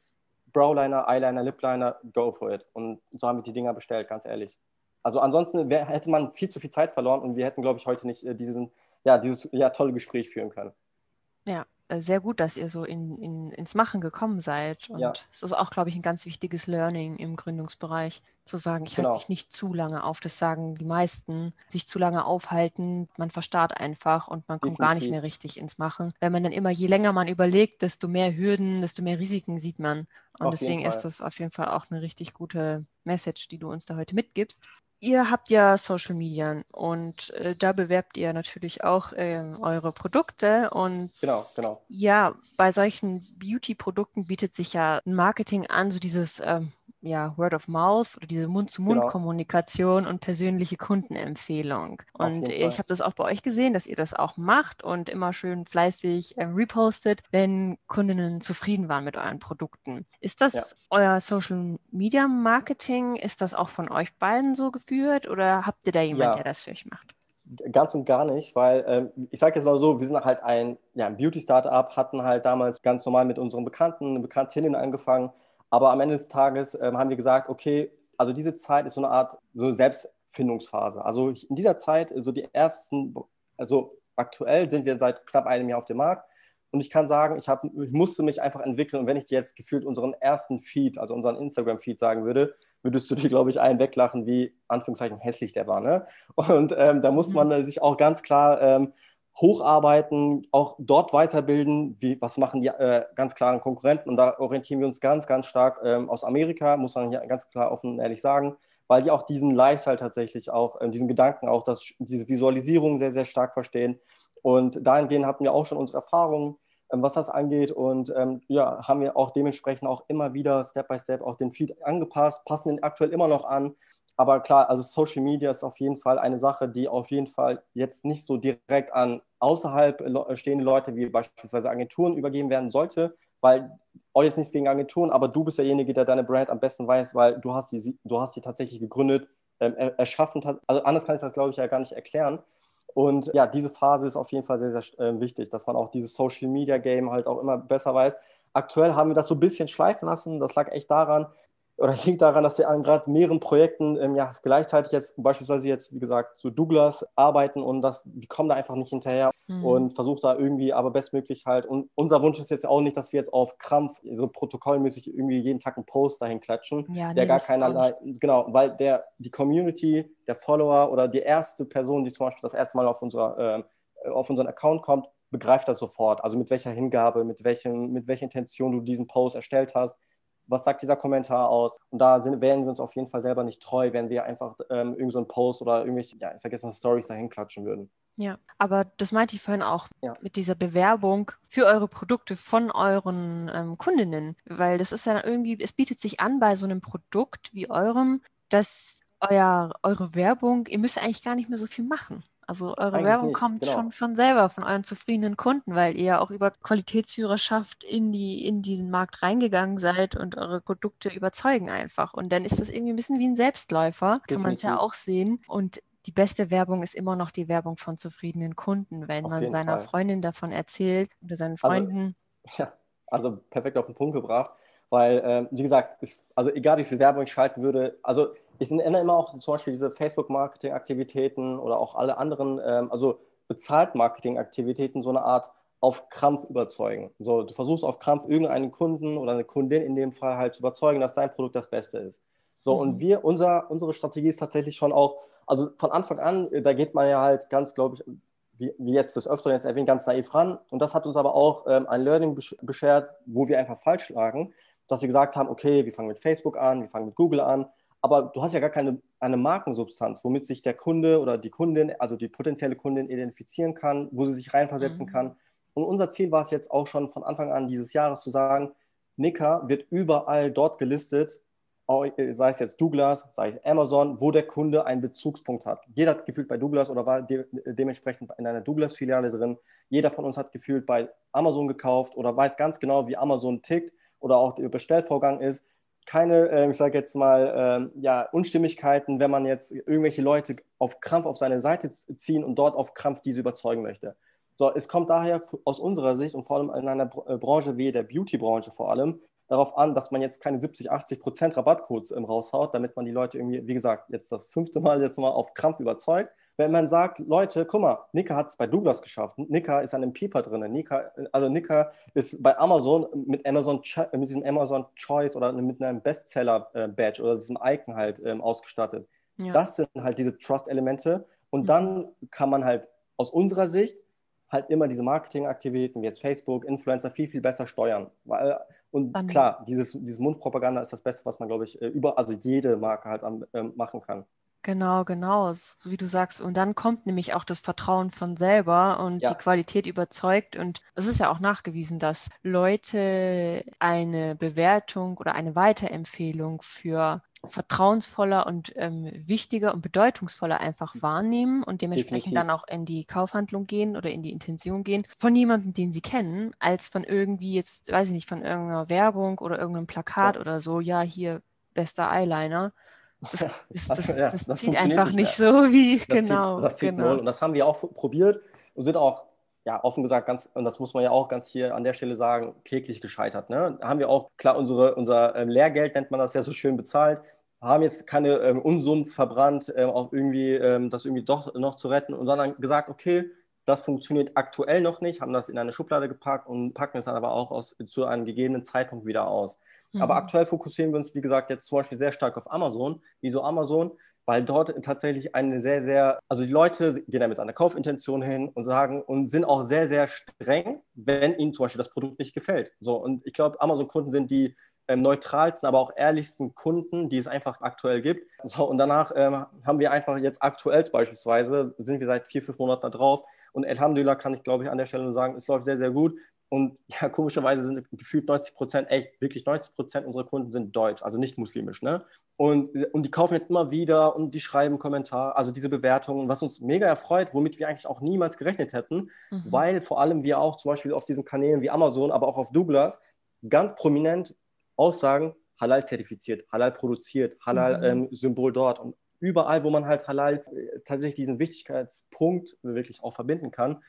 Browliner, Eyeliner, Lipliner, go for it. Und so haben wir die Dinger bestellt, ganz ehrlich. Also ansonsten wär, hätte man viel zu viel Zeit verloren und wir hätten, glaube ich, heute nicht äh, diesen, ja, dieses ja, tolle Gespräch führen können. Ja, äh, sehr gut, dass ihr so in, in, ins Machen gekommen seid. Und ja. es ist auch, glaube ich, ein ganz wichtiges Learning im Gründungsbereich, zu sagen, ich genau. halte mich nicht zu lange auf. Das sagen die meisten, sich zu lange aufhalten. Man verstarrt einfach und man kommt Definitiv. gar nicht mehr richtig ins Machen. Wenn man dann immer, je länger man überlegt, desto mehr Hürden, desto mehr Risiken sieht man. Und auf deswegen ist das auf jeden Fall auch eine richtig gute Message, die du uns da heute mitgibst. Ihr habt ja Social Media und äh, da bewerbt ihr natürlich auch äh, eure Produkte und genau, genau. Ja, bei solchen Beauty-Produkten bietet sich ja ein Marketing an, so dieses ähm, ja, Word of Mouth oder diese Mund-zu-Mund-Kommunikation genau. und persönliche Kundenempfehlung. Und ich habe das auch bei euch gesehen, dass ihr das auch macht und immer schön fleißig äh, repostet, wenn Kundinnen zufrieden waren mit euren Produkten. Ist das ja. euer Social Media Marketing? Ist das auch von euch beiden so geführt oder habt ihr da jemanden, ja. der das für euch macht? Ganz und gar nicht, weil ähm, ich sage jetzt mal so, wir sind halt ein, ja, ein Beauty-Startup, hatten halt damals ganz normal mit unseren Bekannten, Bekanntinnen angefangen, aber am Ende des Tages ähm, haben wir gesagt, okay, also diese Zeit ist so eine Art so Selbstfindungsphase. Also in dieser Zeit, so die ersten, also aktuell sind wir seit knapp einem Jahr auf dem Markt. Und ich kann sagen, ich, hab, ich musste mich einfach entwickeln. Und wenn ich dir jetzt gefühlt unseren ersten Feed, also unseren Instagram-Feed sagen würde, würdest du dir, glaube ich, einen weglachen, wie Anführungszeichen hässlich der war. Ne? Und ähm, da muss mhm. man sich auch ganz klar ähm, hocharbeiten, auch dort weiterbilden, wie, was machen die äh, ganz klaren Konkurrenten. Und da orientieren wir uns ganz, ganz stark ähm, aus Amerika, muss man hier ganz klar offen und ehrlich sagen, weil die auch diesen Lifestyle tatsächlich auch, äh, diesen Gedanken auch, dass diese Visualisierung sehr, sehr stark verstehen. Und dahingehend hatten wir auch schon unsere Erfahrungen, ähm, was das angeht. Und ähm, ja, haben wir auch dementsprechend auch immer wieder Step by Step auch den Feed angepasst, passen den aktuell immer noch an aber klar, also Social Media ist auf jeden Fall eine Sache, die auf jeden Fall jetzt nicht so direkt an außerhalb stehende Leute wie beispielsweise Agenturen übergeben werden sollte, weil auch jetzt nichts gegen Agenturen, aber du bist derjenige, der deine Brand am besten weiß, weil du hast sie, du hast sie tatsächlich gegründet, ähm, erschaffen. Also anders kann ich das, glaube ich, ja gar nicht erklären. Und ja, diese Phase ist auf jeden Fall sehr, sehr äh, wichtig, dass man auch dieses Social Media Game halt auch immer besser weiß. Aktuell haben wir das so ein bisschen schleifen lassen. Das lag echt daran, oder liegt daran, dass wir an gerade mehreren Projekten ähm, ja, gleichzeitig jetzt beispielsweise jetzt, wie gesagt, zu Douglas arbeiten und das, wir kommen da einfach nicht hinterher mhm. und versuchen da irgendwie aber bestmöglich halt. Und unser Wunsch ist jetzt auch nicht, dass wir jetzt auf Krampf so protokollmäßig irgendwie jeden Tag einen Post dahin klatschen, ja, der nee, gar keinerlei, genau, weil der, die Community, der Follower oder die erste Person, die zum Beispiel das erste Mal auf, unserer, äh, auf unseren Account kommt, begreift das sofort. Also mit welcher Hingabe, mit, welchem, mit welcher Intention du diesen Post erstellt hast was sagt dieser Kommentar aus? Und da sind, wären wir uns auf jeden Fall selber nicht treu, wenn wir einfach ähm, irgend so einen Post oder irgendwelche, ja, ich sag jetzt mal Stories dahin klatschen würden. Ja, aber das meinte ich vorhin auch ja. mit dieser Bewerbung für eure Produkte von euren ähm, Kundinnen, weil das ist ja irgendwie, es bietet sich an bei so einem Produkt wie eurem, dass euer, eure Werbung, ihr müsst eigentlich gar nicht mehr so viel machen. Also eure Eigentlich Werbung nicht, kommt genau. schon von selber von euren zufriedenen Kunden, weil ihr ja auch über Qualitätsführerschaft in, die, in diesen Markt reingegangen seid und eure Produkte überzeugen einfach. Und dann ist das irgendwie ein bisschen wie ein Selbstläufer, Definitiv. kann man es ja auch sehen. Und die beste Werbung ist immer noch die Werbung von zufriedenen Kunden, wenn auf man seiner Fall. Freundin davon erzählt oder seinen also, Freunden. Also, ja, also perfekt auf den Punkt gebracht, weil, äh, wie gesagt, ist, also egal wie viel Werbung ich schalten würde, also ich nenne immer auch zum Beispiel diese Facebook-Marketing-Aktivitäten oder auch alle anderen, ähm, also bezahlt Marketing-Aktivitäten, so eine Art auf Krampf überzeugen. So, du versuchst auf Krampf irgendeinen Kunden oder eine Kundin in dem Fall halt zu überzeugen, dass dein Produkt das Beste ist. So, mhm. und wir, unser, unsere Strategie ist tatsächlich schon auch, also von Anfang an, da geht man ja halt ganz, glaube ich, wie, wie, jetzt das Öfteren jetzt erwähnt, ganz naiv ran. Und das hat uns aber auch ähm, ein Learning beschert, wo wir einfach falsch lagen, dass wir gesagt haben, okay, wir fangen mit Facebook an, wir fangen mit Google an, aber du hast ja gar keine eine Markensubstanz, womit sich der Kunde oder die Kundin, also die potenzielle Kundin identifizieren kann, wo sie sich reinversetzen mhm. kann. Und unser Ziel war es jetzt auch schon von Anfang an dieses Jahres zu sagen, Nika wird überall dort gelistet, sei es jetzt Douglas, sei es Amazon, wo der Kunde einen Bezugspunkt hat. Jeder hat gefühlt bei Douglas oder war de dementsprechend in einer Douglas-Filiale drin. Jeder von uns hat gefühlt bei Amazon gekauft oder weiß ganz genau, wie Amazon tickt oder auch der Bestellvorgang ist. Keine, äh, ich sage jetzt mal, äh, ja, Unstimmigkeiten, wenn man jetzt irgendwelche Leute auf Krampf auf seine Seite ziehen und dort auf Krampf diese überzeugen möchte. So, es kommt daher aus unserer Sicht und vor allem in einer äh, Branche wie der Beauty-Branche vor allem darauf an, dass man jetzt keine 70, 80 Prozent Rabattcodes ähm, raushaut, damit man die Leute irgendwie, wie gesagt, jetzt das fünfte Mal jetzt mal auf Krampf überzeugt. Wenn man sagt, Leute, guck mal, Nika hat es bei Douglas geschafft, Nika ist an einem Pieper drin, Nika, also Nika ist bei Amazon mit Amazon mit diesem Amazon Choice oder mit einem Bestseller-Badge äh, oder diesem Icon halt ähm, ausgestattet. Ja. Das sind halt diese Trust-Elemente und mhm. dann kann man halt aus unserer Sicht halt immer diese Marketingaktivitäten wie jetzt Facebook, Influencer viel, viel besser steuern. Und Dann, klar, dieses, dieses Mundpropaganda ist das Beste, was man, glaube ich, äh, über, also jede Marke halt am, äh, machen kann. Genau, genau, wie du sagst. Und dann kommt nämlich auch das Vertrauen von selber und ja. die Qualität überzeugt. Und es ist ja auch nachgewiesen, dass Leute eine Bewertung oder eine Weiterempfehlung für vertrauensvoller und ähm, wichtiger und bedeutungsvoller einfach wahrnehmen und dementsprechend Definitiv. dann auch in die Kaufhandlung gehen oder in die Intention gehen von jemandem, den sie kennen, als von irgendwie jetzt, weiß ich nicht, von irgendeiner Werbung oder irgendeinem Plakat ja. oder so, ja, hier bester Eyeliner. Das, das, das, ja, das zieht einfach nicht, nicht so wie, genau. Zieht, das zieht genau. null. Und das haben wir auch probiert und sind auch ja, offen gesagt, ganz, und das muss man ja auch ganz hier an der Stelle sagen, kläglich gescheitert. Ne? Da haben wir auch, klar, unsere, unser ähm, Lehrgeld nennt man das ja so schön bezahlt, haben jetzt keine ähm, Unsummen verbrannt, ähm, auch irgendwie ähm, das irgendwie doch noch zu retten und sondern gesagt, okay, das funktioniert aktuell noch nicht, haben das in eine Schublade gepackt und packen es dann aber auch aus, zu einem gegebenen Zeitpunkt wieder aus. Mhm. Aber aktuell fokussieren wir uns, wie gesagt, jetzt zum Beispiel sehr stark auf Amazon. Wieso Amazon? weil dort tatsächlich eine sehr, sehr, also die Leute gehen da mit einer Kaufintention hin und sagen und sind auch sehr, sehr streng, wenn ihnen zum Beispiel das Produkt nicht gefällt. So, und ich glaube, Amazon-Kunden sind die ähm, neutralsten, aber auch ehrlichsten Kunden, die es einfach aktuell gibt. So, und danach ähm, haben wir einfach jetzt aktuell beispielsweise, sind wir seit vier, fünf Monaten da drauf. Und Alhamdulillah kann ich, glaube ich, an der Stelle nur sagen, es läuft sehr, sehr gut. Und ja, komischerweise sind gefühlt 90 Prozent, echt wirklich 90 Prozent unserer Kunden sind deutsch, also nicht muslimisch. Ne? Und, und die kaufen jetzt immer wieder und die schreiben Kommentare, also diese Bewertungen, was uns mega erfreut, womit wir eigentlich auch niemals gerechnet hätten, mhm. weil vor allem wir auch zum Beispiel auf diesen Kanälen wie Amazon, aber auch auf Douglas ganz prominent Aussagen, Halal zertifiziert, Halal produziert, Halal-Symbol mhm. ähm, dort. Und überall, wo man halt Halal äh, tatsächlich diesen Wichtigkeitspunkt wirklich auch verbinden kann,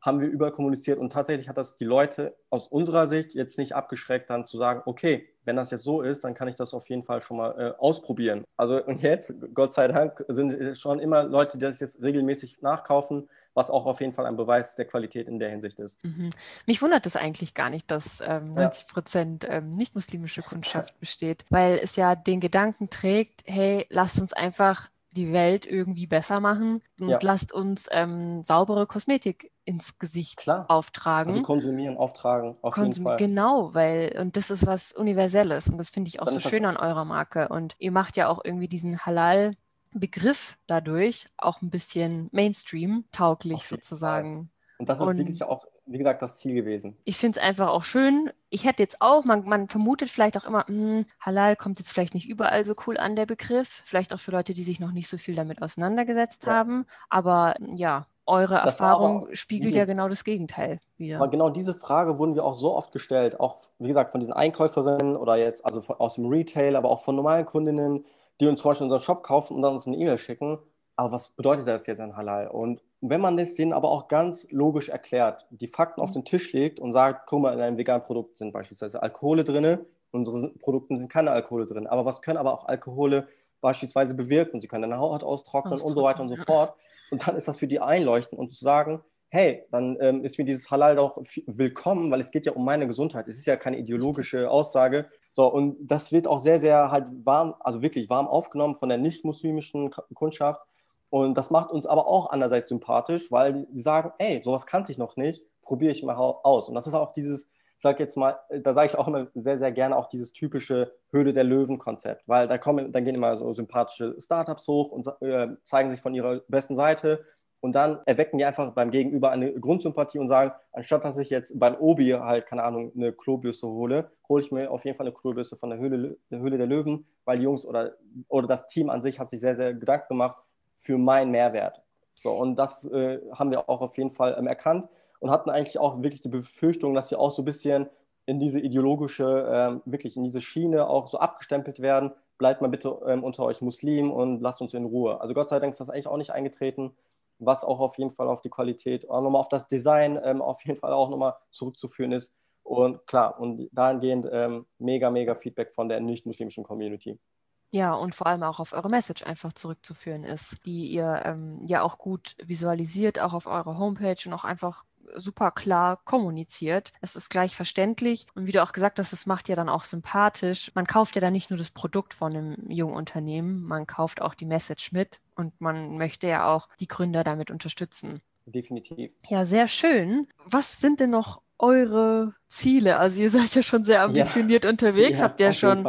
haben wir überkommuniziert und tatsächlich hat das die Leute aus unserer Sicht jetzt nicht abgeschreckt, dann zu sagen, okay, wenn das jetzt so ist, dann kann ich das auf jeden Fall schon mal äh, ausprobieren. Also und jetzt, Gott sei Dank, sind schon immer Leute, die das jetzt regelmäßig nachkaufen, was auch auf jeden Fall ein Beweis der Qualität in der Hinsicht ist. Mhm. Mich wundert es eigentlich gar nicht, dass ähm, 90 Prozent ja. ähm, nicht-muslimische Kundschaft besteht, weil es ja den Gedanken trägt, hey, lasst uns einfach die Welt irgendwie besser machen und ja. lasst uns ähm, saubere Kosmetik ins Gesicht Klar. auftragen. Also konsumieren, auftragen, auf Konsum jeden Fall. Genau, weil, und das ist was Universelles und das finde ich auch Dann so schön an eurer Marke. Und ihr macht ja auch irgendwie diesen Halal- Begriff dadurch auch ein bisschen Mainstream-tauglich sozusagen. Fall. Und das ist und wirklich auch wie gesagt, das Ziel gewesen. Ich finde es einfach auch schön. Ich hätte jetzt auch, man, man vermutet vielleicht auch immer, mh, hm, Halal kommt jetzt vielleicht nicht überall so cool an, der Begriff. Vielleicht auch für Leute, die sich noch nicht so viel damit auseinandergesetzt ja. haben. Aber ja, eure das Erfahrung aber, spiegelt ja genau das Gegenteil wieder. Aber genau diese Frage wurden wir auch so oft gestellt, auch wie gesagt von diesen Einkäuferinnen oder jetzt also von, aus dem Retail, aber auch von normalen Kundinnen, die uns zum Beispiel unseren Shop kaufen und dann uns eine E-Mail schicken aber was bedeutet das jetzt an Halal? Und wenn man das denen aber auch ganz logisch erklärt, die Fakten auf mhm. den Tisch legt und sagt, guck mal, in einem veganen Produkt sind beispielsweise Alkohole drin, in unseren Produkten sind keine Alkohole drin. Aber was können aber auch Alkohole beispielsweise bewirken? Sie können deine Haut austrocknen, austrocknen und so weiter und so fort. Und dann ist das für die einleuchtend und zu sagen, hey, dann ähm, ist mir dieses Halal doch willkommen, weil es geht ja um meine Gesundheit. Es ist ja keine ideologische Aussage. So, und das wird auch sehr, sehr halt warm, also wirklich warm aufgenommen von der nicht-muslimischen Kundschaft. Und das macht uns aber auch andererseits sympathisch, weil die sagen, ey, sowas kannte ich noch nicht, probiere ich mal aus. Und das ist auch dieses, sage jetzt mal, da sage ich auch immer sehr, sehr gerne auch dieses typische Höhle der Löwen-Konzept, weil da kommen, dann gehen immer so sympathische Startups hoch und äh, zeigen sich von ihrer besten Seite und dann erwecken die einfach beim Gegenüber eine Grundsympathie und sagen, anstatt dass ich jetzt beim Obi halt, keine Ahnung, eine Klobürste hole, hole ich mir auf jeden Fall eine Klobürste von der Höhle, der Höhle der Löwen, weil die Jungs oder, oder das Team an sich hat sich sehr, sehr Gedanken gemacht für meinen Mehrwert. So, und das äh, haben wir auch auf jeden Fall ähm, erkannt und hatten eigentlich auch wirklich die Befürchtung, dass wir auch so ein bisschen in diese ideologische, ähm, wirklich in diese Schiene auch so abgestempelt werden. Bleibt mal bitte ähm, unter euch Muslim und lasst uns in Ruhe. Also Gott sei Dank ist das eigentlich auch nicht eingetreten was auch auf jeden Fall auf die Qualität, auch nochmal auf das Design ähm, auf jeden Fall auch nochmal zurückzuführen ist. Und klar, und dahingehend ähm, mega, mega Feedback von der nicht-muslimischen Community. Ja, und vor allem auch auf eure Message einfach zurückzuführen ist, die ihr ähm, ja auch gut visualisiert, auch auf eurer Homepage und auch einfach super klar kommuniziert. Es ist gleich verständlich und wie du auch gesagt hast, es macht ja dann auch sympathisch. Man kauft ja dann nicht nur das Produkt von einem jungen Unternehmen, man kauft auch die Message mit und man möchte ja auch die Gründer damit unterstützen. Definitiv. Ja, sehr schön. Was sind denn noch eure Ziele? Also ihr seid ja schon sehr ambitioniert ja. unterwegs, ja, habt ja schon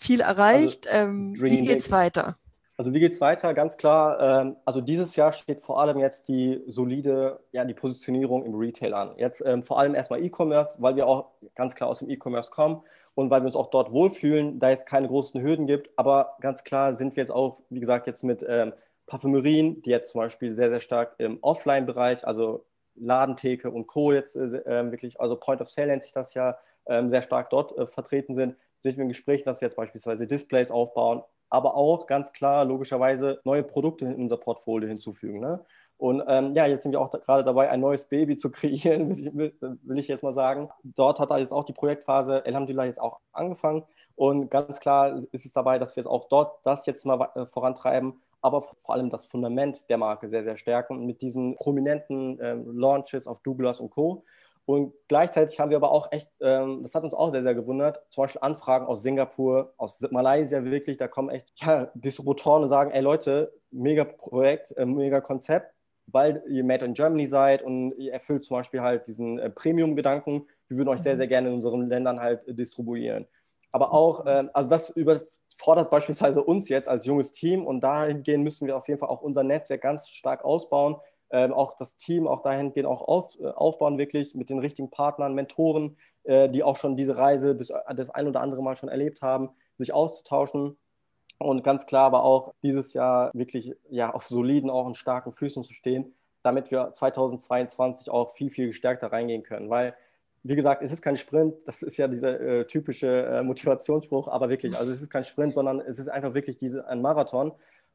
viel erreicht. Also, ähm, wie geht's weiter? Also wie geht es weiter? Ganz klar, ähm, also dieses Jahr steht vor allem jetzt die solide, ja, die Positionierung im Retail an. Jetzt ähm, vor allem erstmal E-Commerce, weil wir auch ganz klar aus dem E-Commerce kommen und weil wir uns auch dort wohlfühlen, da es keine großen Hürden gibt. Aber ganz klar sind wir jetzt auch, wie gesagt, jetzt mit ähm, Parfümerien, die jetzt zum Beispiel sehr, sehr stark im Offline-Bereich, also Ladentheke und Co. jetzt äh, äh, wirklich, also Point of Sale nennt sich das ja, äh, sehr stark dort äh, vertreten sind. Sind wir in Gesprächen, dass wir jetzt beispielsweise Displays aufbauen, aber auch ganz klar logischerweise neue Produkte in unser Portfolio hinzufügen. Ne? Und ähm, ja, jetzt sind wir auch da, gerade dabei, ein neues Baby zu kreieren, will ich, will, will ich, jetzt mal sagen. Dort hat jetzt auch die Projektphase Elhamdulillah jetzt auch angefangen. Und ganz klar ist es dabei, dass wir auch dort das jetzt mal äh, vorantreiben, aber vor allem das Fundament der Marke sehr, sehr stärken mit diesen prominenten ähm, Launches auf Douglas und Co. Und gleichzeitig haben wir aber auch echt, ähm, das hat uns auch sehr, sehr gewundert, zum Beispiel Anfragen aus Singapur, aus Malaysia wirklich, da kommen echt ja, Distributoren und sagen, ey Leute, mega Projekt, äh, mega Konzept, weil ihr Made in Germany seid und ihr erfüllt zum Beispiel halt diesen äh, Premium-Gedanken, wir würden euch sehr, sehr mhm. gerne in unseren Ländern halt äh, distribuieren. Aber auch, äh, also das überfordert beispielsweise uns jetzt als junges Team und dahingehend müssen wir auf jeden Fall auch unser Netzwerk ganz stark ausbauen, ähm, auch das Team auch dahingehend auch auf, äh, aufbauen, wirklich mit den richtigen Partnern, Mentoren, äh, die auch schon diese Reise das, das ein oder andere Mal schon erlebt haben, sich auszutauschen. Und ganz klar aber auch dieses Jahr wirklich ja, auf soliden, auch und starken Füßen zu stehen, damit wir 2022 auch viel, viel gestärkter reingehen können, weil wie gesagt, es ist kein Sprint, das ist ja dieser äh, typische äh, Motivationsspruch, aber wirklich, also es ist kein Sprint, sondern es ist einfach wirklich diese, ein Marathon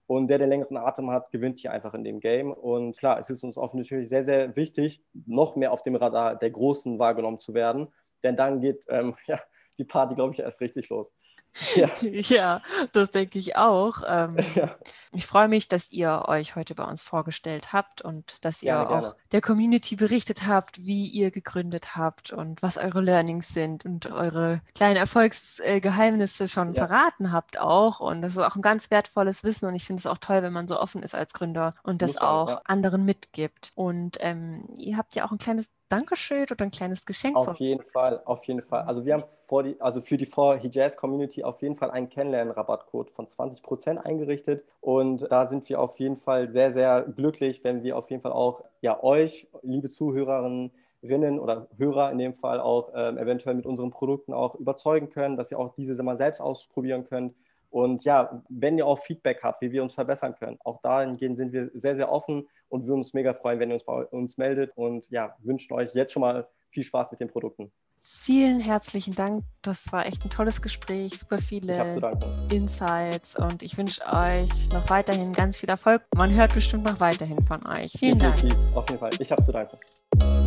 und der, der längeren Atem hat, gewinnt hier einfach in dem Game. Und klar, es ist uns auch natürlich sehr, sehr wichtig, noch mehr auf dem Radar der Großen wahrgenommen zu werden. Denn dann geht ähm, ja, die Party, glaube ich, erst richtig los. Ja, ja das denke ich auch. Ähm, ja. Ich freue mich, dass ihr euch heute bei uns vorgestellt habt und dass ihr gerne, auch der Community berichtet habt, wie ihr gegründet habt und was eure Learnings sind und eure kleinen Erfolgsgeheimnisse schon ja. verraten habt auch. Und das ist auch ein ganz wertvolles Wissen und ich finde es auch toll, wenn man so offen ist als Gründer und das Muss auch ja. anderen mitgibt. Und ähm, ihr habt ja auch ein kleines Dankeschön oder ein kleines Geschenk? Auf jeden Fall, auf jeden Fall. Also wir haben vor die, also für die For Hijaz Community auf jeden Fall einen Kennenlernen-Rabattcode von 20% eingerichtet und da sind wir auf jeden Fall sehr, sehr glücklich, wenn wir auf jeden Fall auch ja euch, liebe Zuhörerinnen, oder Hörer in dem Fall auch ähm, eventuell mit unseren Produkten auch überzeugen können, dass ihr auch diese mal selbst ausprobieren könnt. Und ja, wenn ihr auch Feedback habt, wie wir uns verbessern können, auch dahingehend sind wir sehr, sehr offen und würden uns mega freuen, wenn ihr uns bei uns meldet und ja, wünschen euch jetzt schon mal viel Spaß mit den Produkten. Vielen herzlichen Dank. Das war echt ein tolles Gespräch, super viele Insights und ich wünsche euch noch weiterhin ganz viel Erfolg. Man hört bestimmt noch weiterhin von euch. Vielen Definitiv, Dank. Auf jeden Fall. Ich habe zu danken.